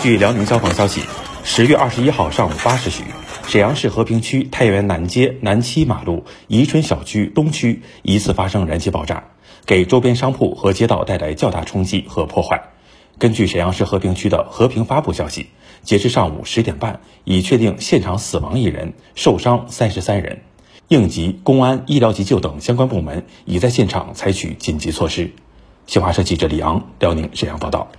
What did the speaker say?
据辽宁消防消息十月二十一号上午八时许沈阳市和平区太原南街南七马路宜春小区东区疑似发生燃气爆炸给周边商铺和街道带来较大冲击和破坏。根据沈阳市和平区的和平发布消息截至上午十点半已确定现场死亡一人受伤三十三人。应急公安医疗急救等相关部门已在现场采取紧急措施。新华社记者李昂辽宁沈阳报道。